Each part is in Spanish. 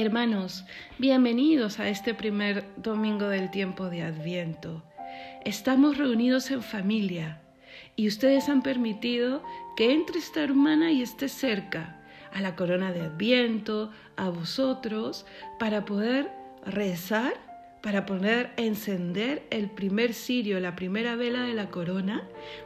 Hermanos, bienvenidos a este primer domingo del tiempo de Adviento. Estamos reunidos en familia y ustedes han permitido que entre esta hermana y esté cerca a la corona de Adviento, a vosotros, para poder rezar, para poder encender el primer cirio, la primera vela de la corona,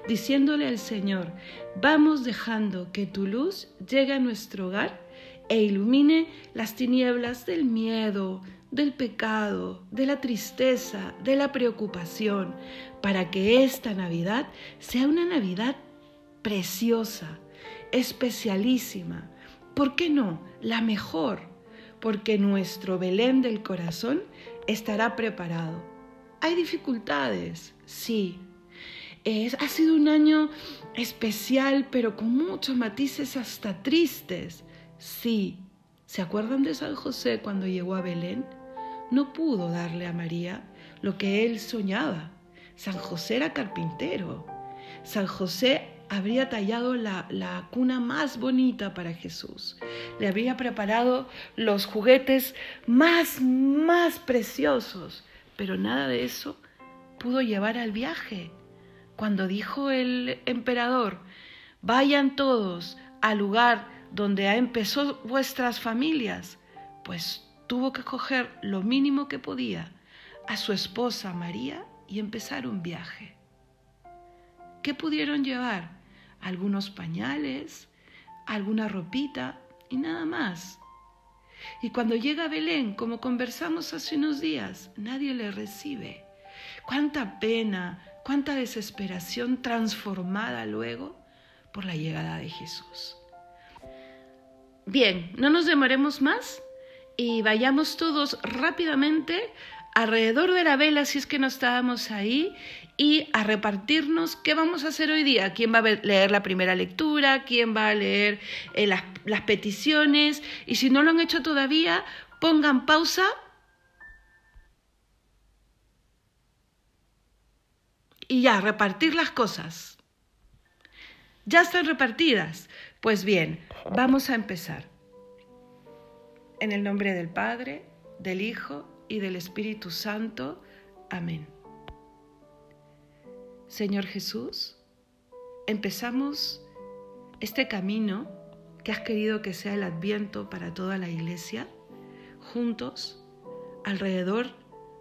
diciéndole al Señor, vamos dejando que tu luz llegue a nuestro hogar e ilumine las tinieblas del miedo, del pecado, de la tristeza, de la preocupación, para que esta Navidad sea una Navidad preciosa, especialísima. ¿Por qué no? La mejor, porque nuestro Belén del corazón estará preparado. Hay dificultades, sí. Es, ha sido un año especial, pero con muchos matices hasta tristes. Sí, ¿se acuerdan de San José cuando llegó a Belén? No pudo darle a María lo que él soñaba. San José era carpintero. San José habría tallado la, la, cuna más bonita para Jesús. Le habría preparado los juguetes más, más preciosos. Pero nada de eso pudo llevar al viaje. Cuando dijo el emperador, vayan todos al lugar donde empezó vuestras familias, pues tuvo que coger lo mínimo que podía a su esposa María y empezar un viaje. ¿Qué pudieron llevar? Algunos pañales, alguna ropita y nada más. Y cuando llega a Belén, como conversamos hace unos días, nadie le recibe. Cuánta pena, cuánta desesperación transformada luego por la llegada de Jesús. Bien, no nos demoremos más y vayamos todos rápidamente alrededor de la vela si es que no estábamos ahí y a repartirnos qué vamos a hacer hoy día. ¿Quién va a leer la primera lectura? ¿Quién va a leer eh, las, las peticiones? Y si no lo han hecho todavía, pongan pausa y ya, repartir las cosas. Ya están repartidas. Pues bien, vamos a empezar. En el nombre del Padre, del Hijo y del Espíritu Santo. Amén. Señor Jesús, empezamos este camino que has querido que sea el adviento para toda la iglesia, juntos, alrededor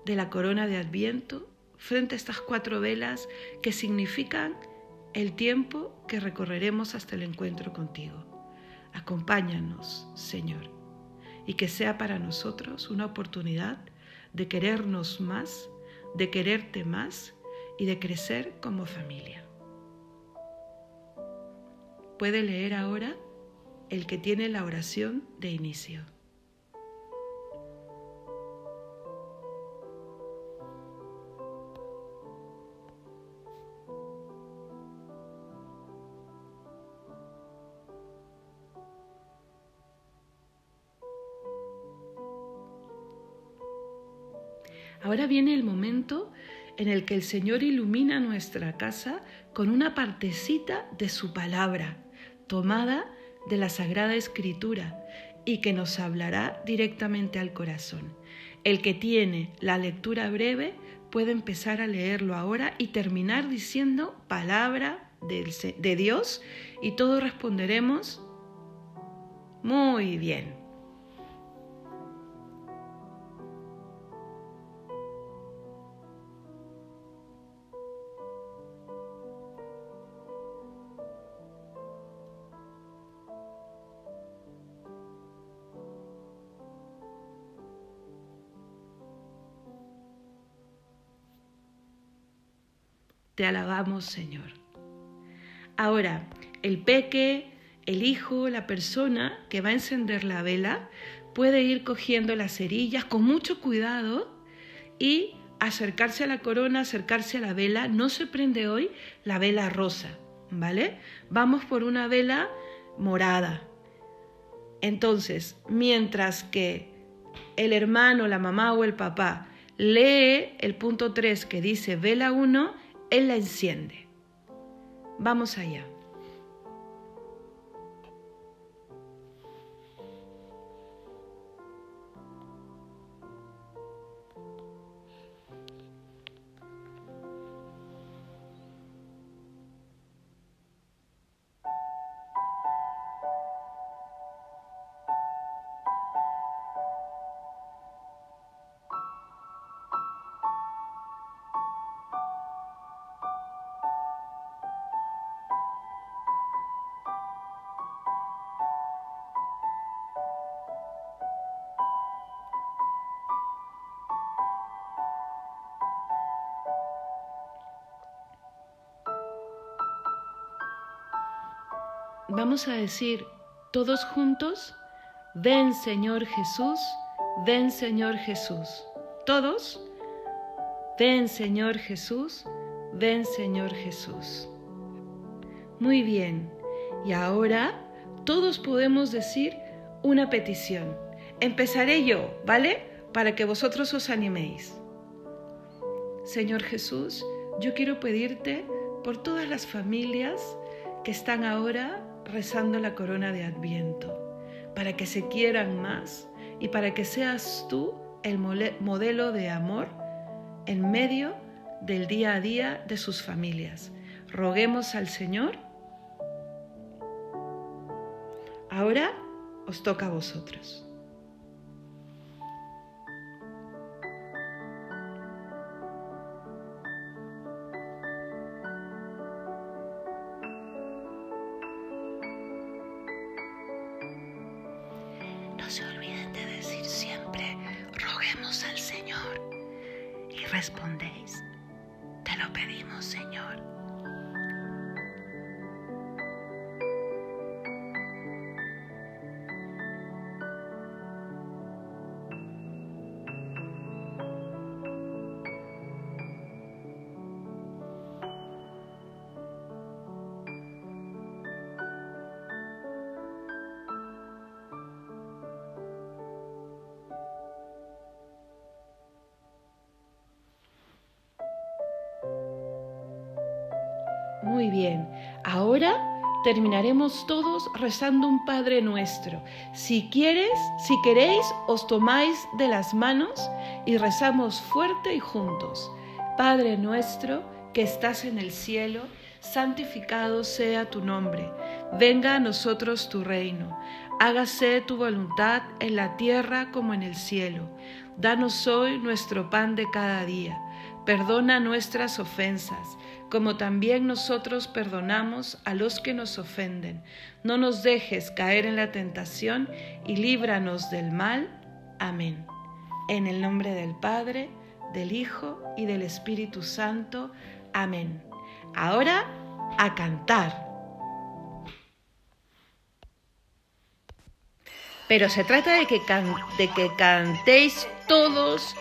de la corona de adviento, frente a estas cuatro velas que significan el tiempo que recorreremos hasta el encuentro contigo. Acompáñanos, Señor, y que sea para nosotros una oportunidad de querernos más, de quererte más y de crecer como familia. Puede leer ahora el que tiene la oración de inicio. Ahora viene el momento en el que el Señor ilumina nuestra casa con una partecita de su palabra, tomada de la Sagrada Escritura, y que nos hablará directamente al corazón. El que tiene la lectura breve puede empezar a leerlo ahora y terminar diciendo palabra de Dios y todos responderemos muy bien. Te alabamos, Señor. Ahora, el peque, el hijo, la persona que va a encender la vela, puede ir cogiendo las cerillas con mucho cuidado y acercarse a la corona, acercarse a la vela. No se prende hoy la vela rosa, ¿vale? Vamos por una vela morada. Entonces, mientras que el hermano, la mamá o el papá lee el punto 3 que dice vela 1, él la enciende. Vamos allá. Vamos a decir todos juntos, ven Señor Jesús, ven Señor Jesús. Todos, ven Señor Jesús, ven Señor Jesús. Muy bien, y ahora todos podemos decir una petición. Empezaré yo, ¿vale? Para que vosotros os animéis. Señor Jesús, yo quiero pedirte por todas las familias que están ahora rezando la corona de Adviento, para que se quieran más y para que seas tú el modelo de amor en medio del día a día de sus familias. Roguemos al Señor. Ahora os toca a vosotros. Respondéis, te lo pedimos, Señor. Muy bien, ahora terminaremos todos rezando un Padre nuestro. Si quieres, si queréis, os tomáis de las manos y rezamos fuerte y juntos. Padre nuestro que estás en el cielo, santificado sea tu nombre. Venga a nosotros tu reino. Hágase tu voluntad en la tierra como en el cielo. Danos hoy nuestro pan de cada día. Perdona nuestras ofensas como también nosotros perdonamos a los que nos ofenden. No nos dejes caer en la tentación y líbranos del mal. Amén. En el nombre del Padre, del Hijo y del Espíritu Santo. Amén. Ahora a cantar. Pero se trata de que, de que cantéis todos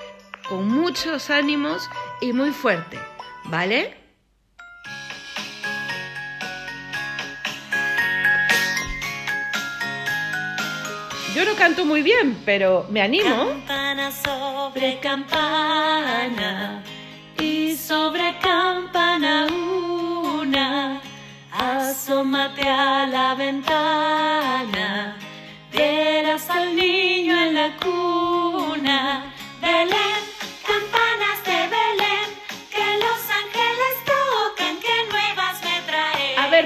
con muchos ánimos y muy fuerte, ¿vale? Yo no canto muy bien, pero me animo. Campana sobre campana y sobre campana una, asómate a la ventana, verás al niño en la cuna.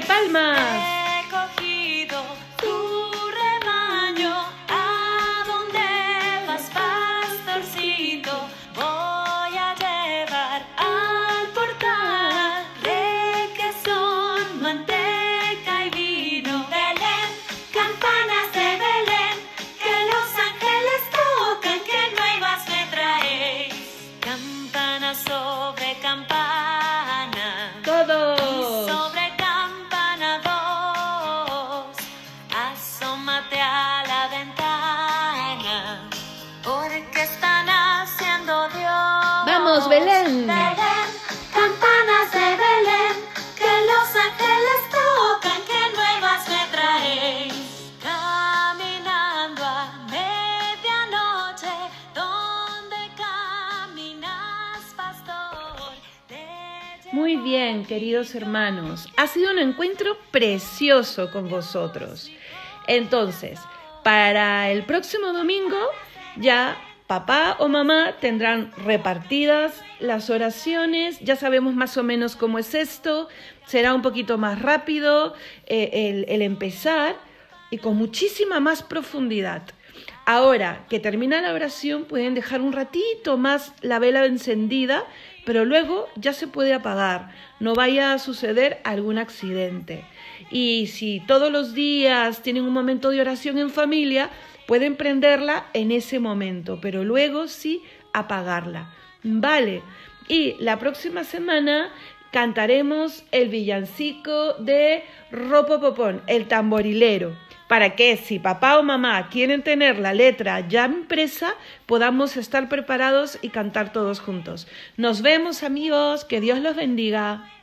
Palmas. Queridos hermanos. Ha sido un encuentro precioso con vosotros. Entonces, para el próximo domingo ya papá o mamá tendrán repartidas las oraciones, ya sabemos más o menos cómo es esto, será un poquito más rápido eh, el, el empezar y con muchísima más profundidad. Ahora que termina la oración, pueden dejar un ratito más la vela encendida, pero luego ya se puede apagar. No vaya a suceder algún accidente. Y si todos los días tienen un momento de oración en familia, pueden prenderla en ese momento, pero luego sí apagarla. Vale. Y la próxima semana cantaremos el villancico de Ropopopón, el tamborilero, para que si papá o mamá quieren tener la letra ya impresa, podamos estar preparados y cantar todos juntos. Nos vemos amigos, que Dios los bendiga.